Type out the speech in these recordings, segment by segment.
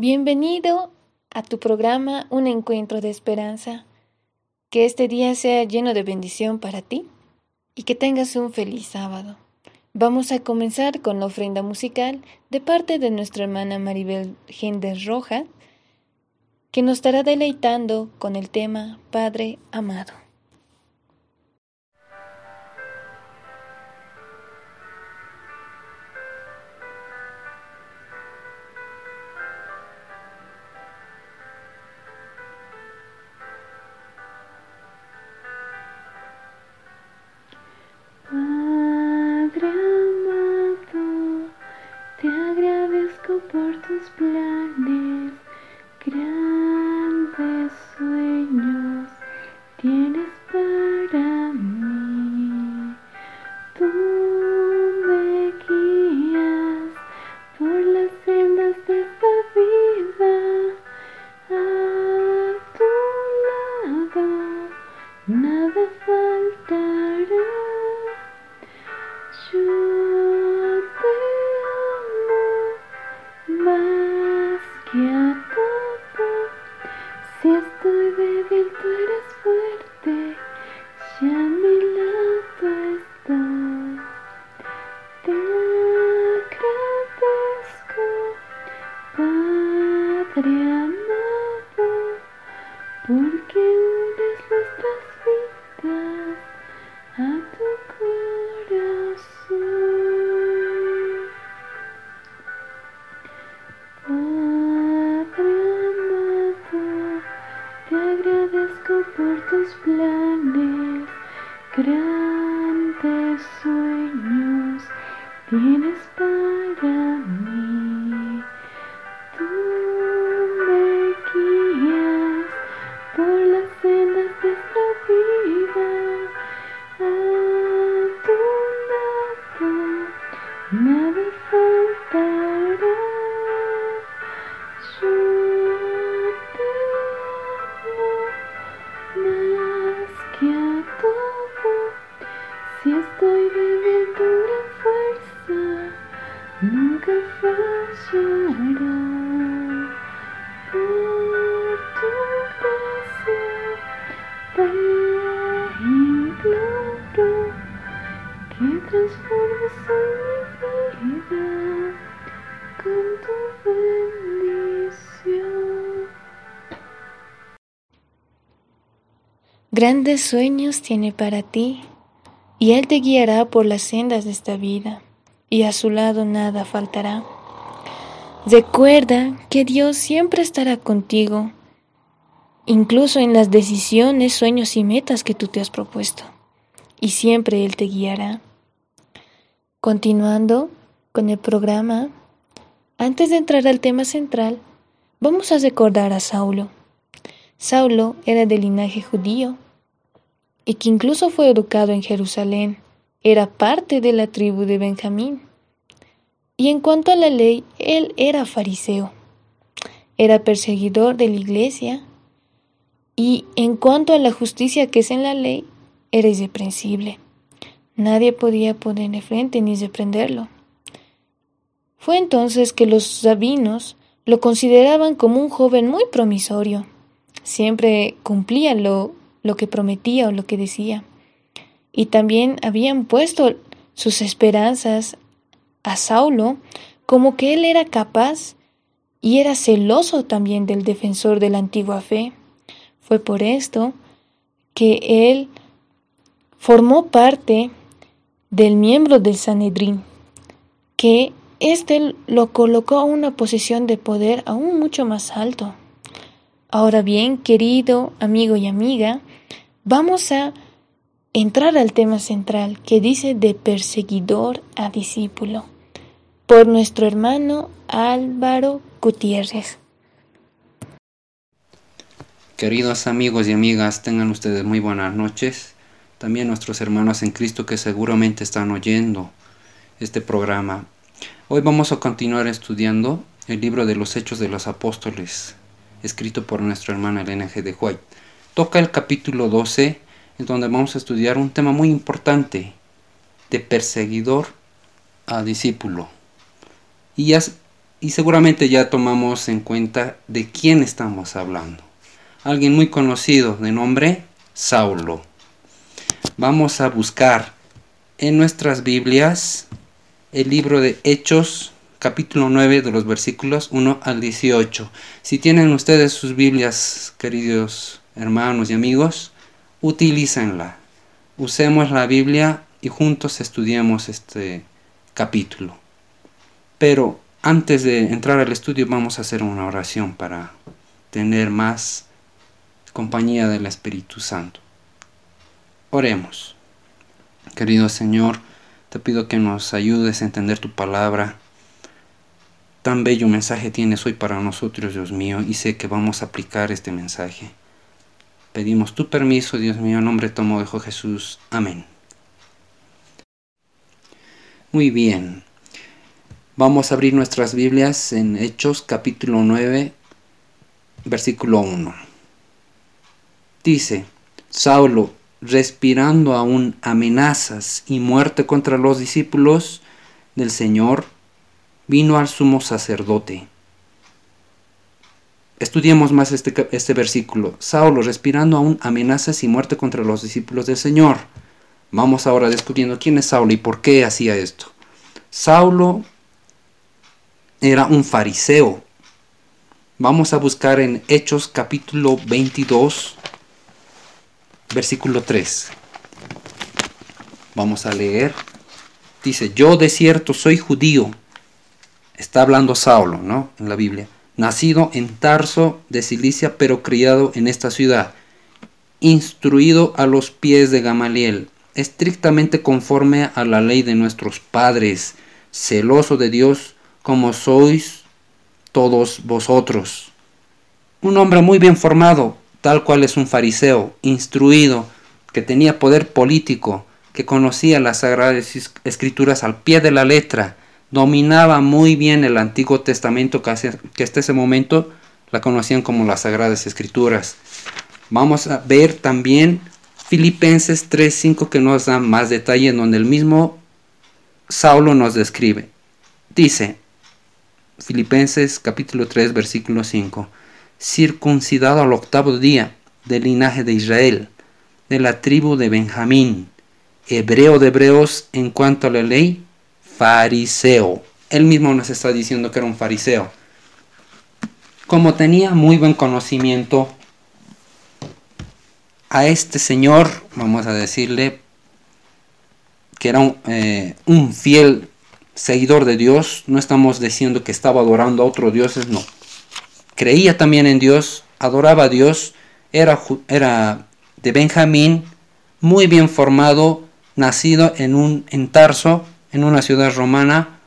Bienvenido a tu programa Un Encuentro de Esperanza. Que este día sea lleno de bendición para ti y que tengas un feliz sábado. Vamos a comenzar con la ofrenda musical de parte de nuestra hermana Maribel Gender Roja, que nos estará deleitando con el tema Padre Amado. Grandes sueños tiene para ti, y Él te guiará por las sendas de esta vida, y a su lado nada faltará. Recuerda que Dios siempre estará contigo, incluso en las decisiones, sueños y metas que tú te has propuesto, y siempre Él te guiará. Continuando con el programa, antes de entrar al tema central, vamos a recordar a Saulo. Saulo era de linaje judío y que incluso fue educado en Jerusalén, era parte de la tribu de Benjamín. Y en cuanto a la ley, él era fariseo, era perseguidor de la iglesia, y en cuanto a la justicia que es en la ley, era irreprensible. Nadie podía ponerle frente ni reprenderlo. Fue entonces que los sabinos lo consideraban como un joven muy promisorio. Siempre cumplía lo lo que prometía o lo que decía. Y también habían puesto sus esperanzas a Saulo como que él era capaz y era celoso también del defensor de la antigua fe. Fue por esto que él formó parte del miembro del Sanedrín, que éste lo colocó a una posición de poder aún mucho más alto. Ahora bien, querido amigo y amiga, vamos a entrar al tema central que dice de perseguidor a discípulo por nuestro hermano Álvaro Gutiérrez. Queridos amigos y amigas, tengan ustedes muy buenas noches. También nuestros hermanos en Cristo que seguramente están oyendo este programa. Hoy vamos a continuar estudiando el libro de los Hechos de los Apóstoles, escrito por nuestra hermana Elena G. de White. Toca el capítulo 12, en donde vamos a estudiar un tema muy importante, de perseguidor a discípulo. Y ya y seguramente ya tomamos en cuenta de quién estamos hablando. Alguien muy conocido de nombre Saulo. Vamos a buscar en nuestras Biblias el libro de Hechos capítulo 9 de los versículos 1 al 18. Si tienen ustedes sus Biblias, queridos hermanos y amigos, utilícenla. Usemos la Biblia y juntos estudiemos este capítulo. Pero antes de entrar al estudio vamos a hacer una oración para tener más compañía del Espíritu Santo. Oremos. Querido Señor, te pido que nos ayudes a entender tu palabra. Tan bello mensaje tienes hoy para nosotros, Dios mío, y sé que vamos a aplicar este mensaje. Pedimos tu permiso, Dios mío, en nombre tomo de Jesús. Amén. Muy bien. Vamos a abrir nuestras Biblias en Hechos capítulo 9, versículo 1. Dice, Saulo, respirando aún amenazas y muerte contra los discípulos del Señor, vino al sumo sacerdote. Estudiemos más este, este versículo. Saulo, respirando aún amenazas y muerte contra los discípulos del Señor. Vamos ahora descubriendo quién es Saulo y por qué hacía esto. Saulo era un fariseo. Vamos a buscar en Hechos capítulo 22, versículo 3. Vamos a leer. Dice, yo de cierto soy judío. Está hablando Saulo, ¿no? En la Biblia. Nacido en Tarso de Cilicia, pero criado en esta ciudad. Instruido a los pies de Gamaliel, estrictamente conforme a la ley de nuestros padres, celoso de Dios, como sois todos vosotros. Un hombre muy bien formado, tal cual es un fariseo, instruido, que tenía poder político, que conocía las sagradas escrituras al pie de la letra, dominaba muy bien el Antiguo Testamento que hasta ese momento la conocían como las sagradas escrituras. Vamos a ver también Filipenses 3.5 que nos da más detalle en donde el mismo Saulo nos describe. Dice, Filipenses capítulo 3 versículo 5, circuncidado al octavo día del linaje de Israel, de la tribu de Benjamín, hebreo de hebreos en cuanto a la ley, fariseo. Él mismo nos está diciendo que era un fariseo. Como tenía muy buen conocimiento, a este señor, vamos a decirle, que era un, eh, fiel seguidor de Dios, no estamos diciendo que estaba adorando a otros dioses, no creía también en Dios, adoraba a Dios, era, era de Benjamín, muy bien formado, nacido en, un, en Tarso, en una ciudad romana,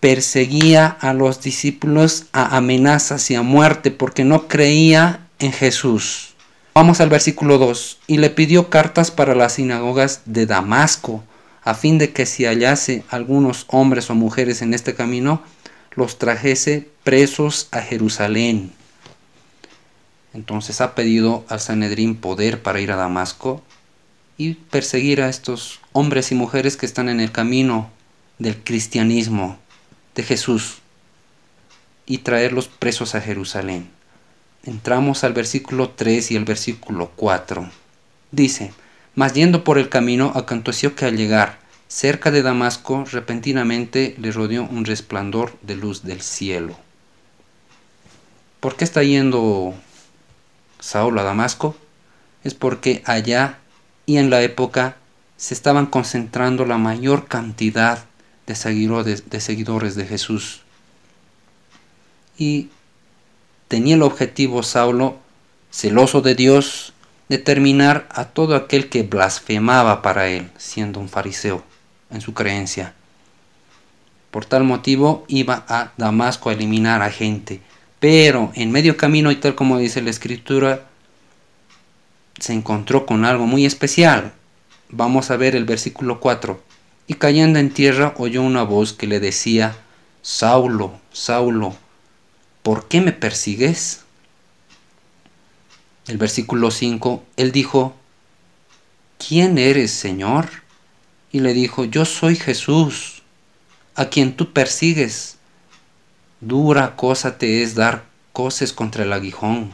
perseguía a los discípulos a amenazas y a muerte porque no creía en Jesús. Vamos al versículo 2. Y le pidió cartas para las sinagogas de Damasco, a fin de que si hallase algunos hombres o mujeres en este camino, los trajese presos a Jerusalén. Entonces ha pedido al Sanedrín poder para ir a Damasco y perseguir a estos hombres y mujeres que están en el camino del cristianismo de Jesús y traerlos presos a Jerusalén. Entramos al versículo 3 y el versículo 4. Dice, mas yendo por el camino aconteció que al llegar Cerca de Damasco repentinamente le rodeó un resplandor de luz del cielo. ¿Por qué está yendo Saulo a Damasco? Es porque allá y en la época se estaban concentrando la mayor cantidad de seguidores de, Jesús. Y tenía el objetivo Saulo, celoso de Dios, de terminar a todo aquel que blasfemaba para él, siendo un fariseo en su creencia. Por tal motivo iba a Damasco a eliminar a gente. Pero en medio camino y tal como dice la escritura, se encontró con algo muy especial. Vamos a ver el versículo 4. Y cayendo en tierra oyó una voz que le decía, Saulo, Saulo, ¿por qué me persigues? El versículo 5, él dijo, ¿quién eres, Señor? Y le dijo, yo soy Jesús, a quien tú persigues. Dura cosa te es dar coces contra el aguijón.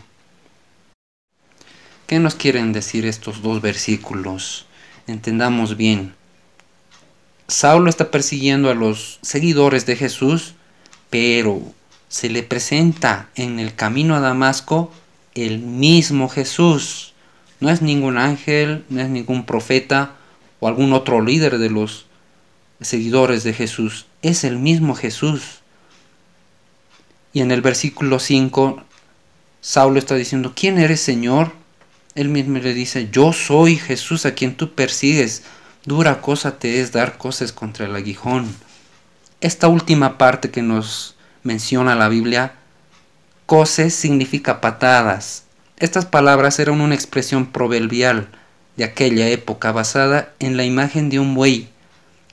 ¿Qué nos quieren decir estos dos versículos? Entendamos bien. Saulo está persiguiendo a los seguidores de Jesús, pero se le presenta en el camino a Damasco el mismo Jesús. No es ningún ángel, no es ningún profeta o algún otro líder de los seguidores de Jesús. Es el mismo Jesús. Y en el versículo 5, Saulo está diciendo, ¿quién eres Señor? Él mismo le dice, yo soy Jesús a quien tú persigues. Dura cosa te es dar cosas contra el aguijón. Esta última parte que nos menciona la Biblia, coses significa patadas. Estas palabras eran una expresión proverbial de aquella época basada en la imagen de un buey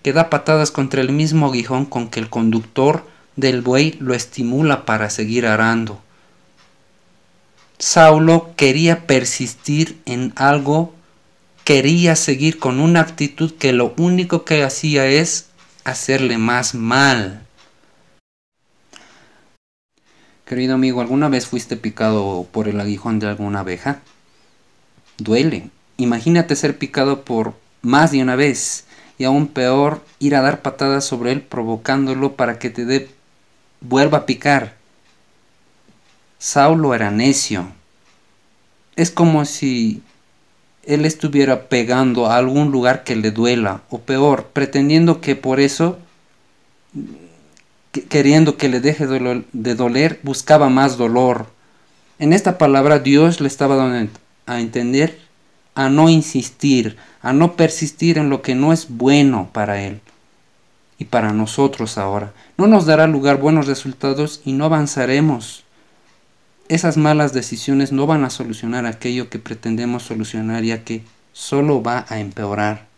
que da patadas contra el mismo aguijón con que el conductor del buey lo estimula para seguir arando. Saulo quería persistir en algo, quería seguir con una actitud que lo único que hacía es hacerle más mal. Querido amigo, ¿alguna vez fuiste picado por el aguijón de alguna abeja? Duele. Imagínate ser picado por más de una vez y aún peor ir a dar patadas sobre él provocándolo para que te dé vuelva a picar. Saulo era necio. Es como si él estuviera pegando a algún lugar que le duela, o peor, pretendiendo que por eso, queriendo que le deje de doler, buscaba más dolor. En esta palabra Dios le estaba dando a entender a no insistir, a no persistir en lo que no es bueno para él y para nosotros ahora. No nos dará lugar buenos resultados y no avanzaremos. Esas malas decisiones no van a solucionar aquello que pretendemos solucionar ya que solo va a empeorar.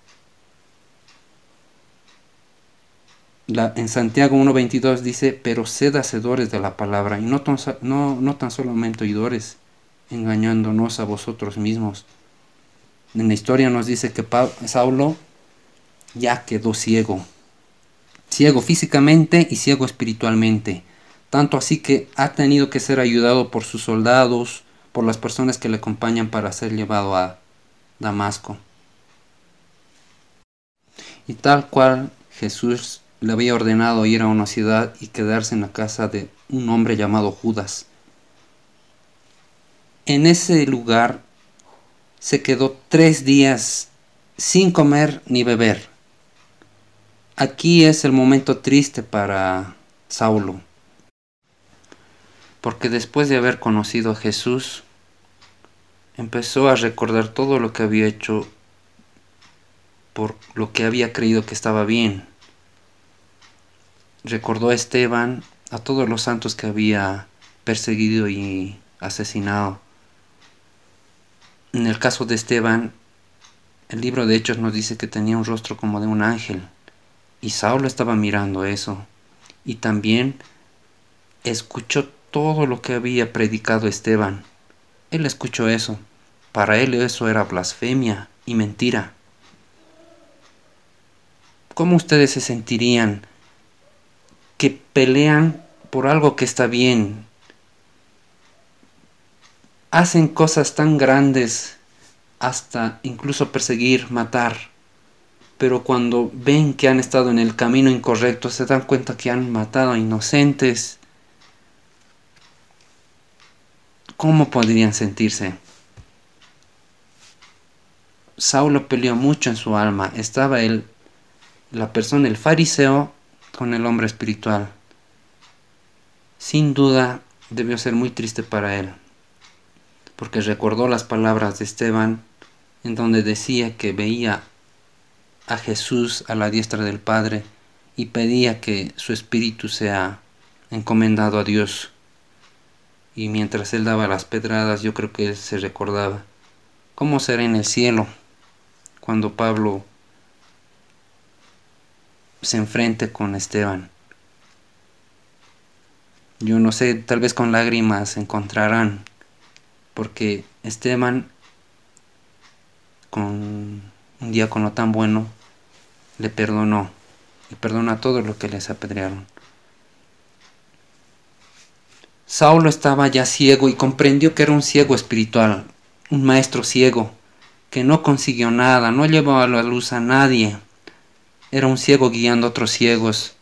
en Santiago 1.22 dice, pero sed hacedores de la palabra y no, no, no tan solamente oidores, engañándonos a vosotros mismos. En la historia nos dice que Saulo ya quedó ciego ciego físicamente y ciego espiritualmente, tanto así que ha tenido que ser ayudado por sus soldados, por las personas que le acompañan para ser llevado a Damasco. Y tal cual Jesús le había ordenado ir a una ciudad y quedarse en la casa de un hombre llamado Judas. En ese lugar se quedó tres días sin comer ni beber. Aquí es el momento triste para Saulo, porque después de haber conocido a Jesús, empezó a recordar todo lo que había hecho por lo que había creído que estaba bien. Recordó a Esteban, a todos los santos que había perseguido y asesinado. En el caso de Esteban, el libro de Hechos nos dice que tenía un rostro como de un ángel. Y Saulo estaba mirando eso. Y también escuchó todo lo que había predicado Esteban. Él escuchó eso. Para él eso era blasfemia y mentira. ¿Cómo ustedes se sentirían que pelean por algo que está bien? Hacen cosas tan grandes hasta incluso perseguir, matar pero cuando ven que han estado en el camino incorrecto, se dan cuenta que han matado a inocentes. ¿Cómo podrían sentirse? Saulo peleó mucho en su alma. Estaba él, la persona, el fariseo, con el hombre espiritual. Sin duda debió ser muy triste para él, porque recordó las palabras de Esteban, en donde decía que veía a Jesús a la diestra del Padre y pedía que su espíritu sea encomendado a Dios. Y mientras él daba las pedradas, yo creo que él se recordaba cómo será en el cielo cuando Pablo se enfrente con Esteban. Yo no sé, tal vez con lágrimas encontrarán, porque Esteban, con un diácono tan bueno, le perdonó y perdona todo lo que les apedrearon. Saulo estaba ya ciego y comprendió que era un ciego espiritual, un maestro ciego, que no consiguió nada, no llevó a la luz a nadie. Era un ciego guiando a otros ciegos.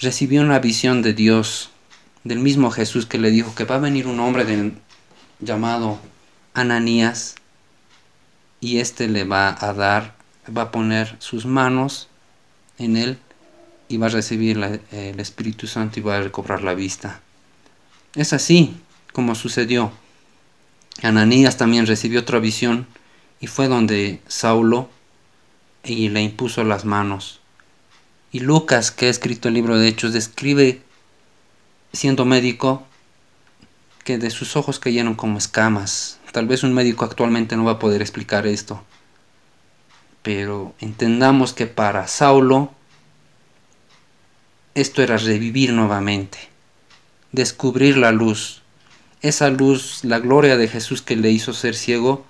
Recibió una visión de Dios, del mismo Jesús que le dijo que va a venir un hombre llamado Ananías y éste le va a dar, va a poner sus manos en él y va a recibir el Espíritu Santo y va a recobrar la vista. Es así como sucedió. Ananías también recibió otra visión y fue donde Saulo y le impuso las manos. Y Lucas, que ha escrito el libro de Hechos, describe, siendo médico, que de sus ojos cayeron como escamas. Tal vez un médico actualmente no va a poder explicar esto. Pero entendamos que para Saulo esto era revivir nuevamente, descubrir la luz. Esa luz, la gloria de Jesús que le hizo ser ciego,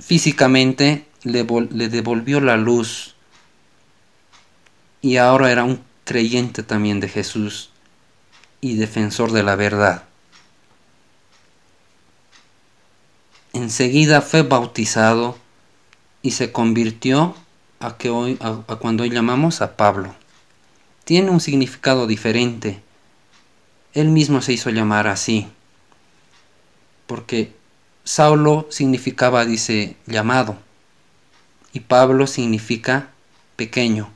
físicamente le, le devolvió la luz. Y ahora era un creyente también de Jesús y defensor de la verdad. Enseguida fue bautizado y se convirtió a, que hoy, a cuando hoy llamamos a Pablo tiene un significado diferente. Él mismo se hizo llamar así, porque Saulo significaba, dice, llamado, y Pablo significa pequeño.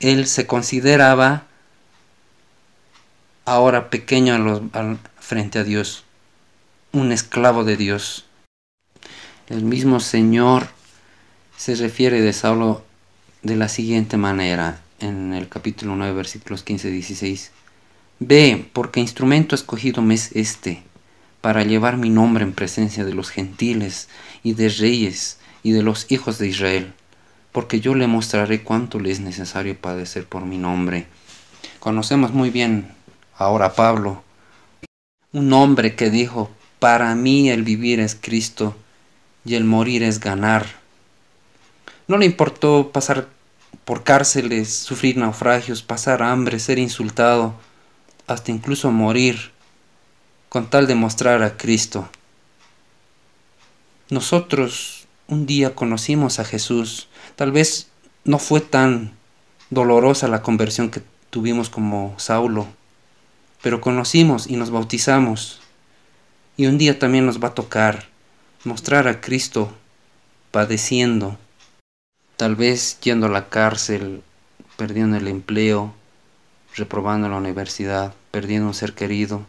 Él se consideraba ahora pequeño frente a Dios, un esclavo de Dios. El mismo Señor se refiere de Saulo de la siguiente manera en el capítulo 9, versículos 15 y 16. Ve, porque instrumento escogido me es este, para llevar mi nombre en presencia de los gentiles y de reyes y de los hijos de Israel, porque yo le mostraré cuánto le es necesario padecer por mi nombre. Conocemos muy bien ahora Pablo, un hombre que dijo, para mí el vivir es Cristo y el morir es ganar. No le importó pasar por cárceles, sufrir naufragios, pasar hambre, ser insultado, hasta incluso morir, con tal de mostrar a Cristo. Nosotros un día conocimos a Jesús, tal vez no fue tan dolorosa la conversión que tuvimos como Saulo, pero conocimos y nos bautizamos. Y un día también nos va a tocar mostrar a Cristo padeciendo tal vez yendo a la cárcel, perdiendo el empleo, reprobando la universidad, perdiendo un ser querido.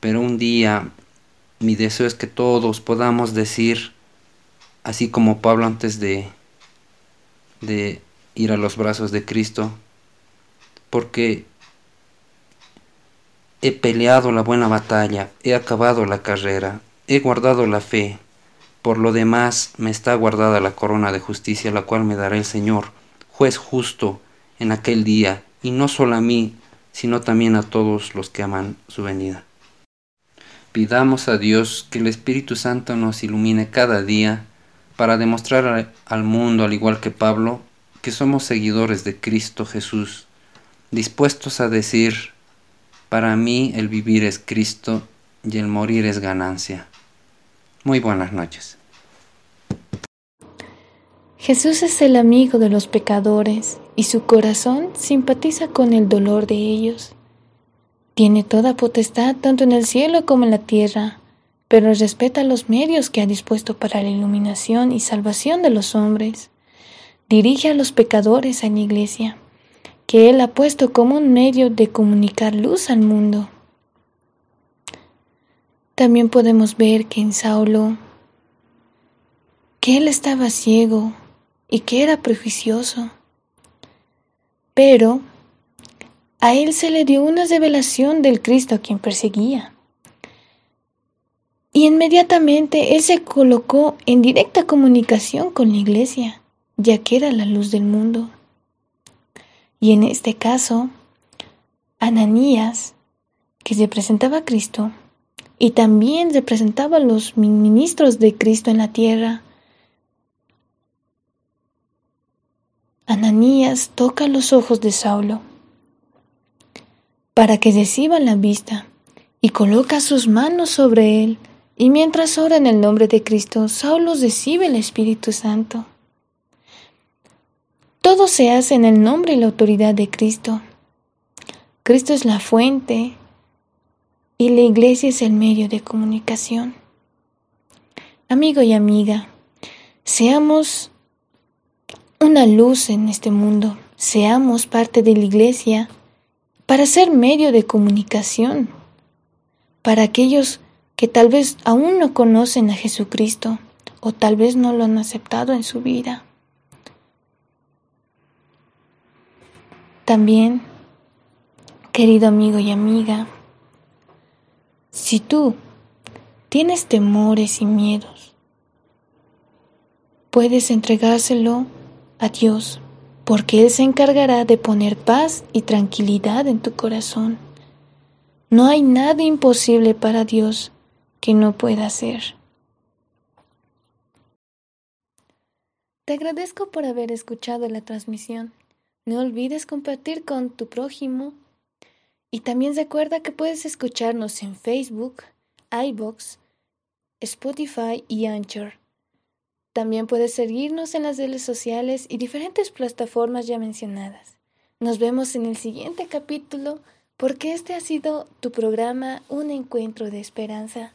Pero un día mi deseo es que todos podamos decir, así como Pablo antes de, de ir a los brazos de Cristo, porque he peleado la buena batalla, he acabado la carrera, he guardado la fe, por lo demás me está guardada la corona de justicia, la cual me dará el Señor, juez justo, en aquel día, y no solo a mí, sino también a todos los que aman su venida. Pidamos a Dios que el Espíritu Santo nos ilumine cada día para demostrar al mundo, al igual que Pablo, que somos seguidores de Cristo Jesús, dispuestos a decir, para mí el vivir es Cristo y el morir es ganancia. Muy buenas noches. Jesús es el amigo de los pecadores y su corazón simpatiza con el dolor de ellos. Tiene toda potestad tanto en el cielo como en la tierra, pero respeta los medios que ha dispuesto para la iluminación y salvación de los hombres. Dirige a los pecadores a la iglesia, que Él ha puesto como un medio de comunicar luz al mundo. También podemos ver que en Saulo, que él estaba ciego y que era prejuicioso, pero a él se le dio una revelación del Cristo a quien perseguía. Y inmediatamente él se colocó en directa comunicación con la iglesia, ya que era la luz del mundo. Y en este caso, Ananías, que se presentaba a Cristo, y también representaba a los ministros de Cristo en la tierra. Ananías toca los ojos de Saulo para que reciba la vista y coloca sus manos sobre él. Y mientras ora en el nombre de Cristo, Saulo recibe el Espíritu Santo. Todo se hace en el nombre y la autoridad de Cristo. Cristo es la fuente y la iglesia es el medio de comunicación. Amigo y amiga, seamos una luz en este mundo, seamos parte de la iglesia para ser medio de comunicación para aquellos que tal vez aún no conocen a Jesucristo o tal vez no lo han aceptado en su vida. También, querido amigo y amiga, si tú tienes temores y miedos, puedes entregárselo a Dios, porque Él se encargará de poner paz y tranquilidad en tu corazón. No hay nada imposible para Dios que no pueda hacer. Te agradezco por haber escuchado la transmisión. No olvides compartir con tu prójimo y también recuerda que puedes escucharnos en Facebook, iBox, Spotify y Anchor. También puedes seguirnos en las redes sociales y diferentes plataformas ya mencionadas. Nos vemos en el siguiente capítulo porque este ha sido tu programa Un encuentro de esperanza.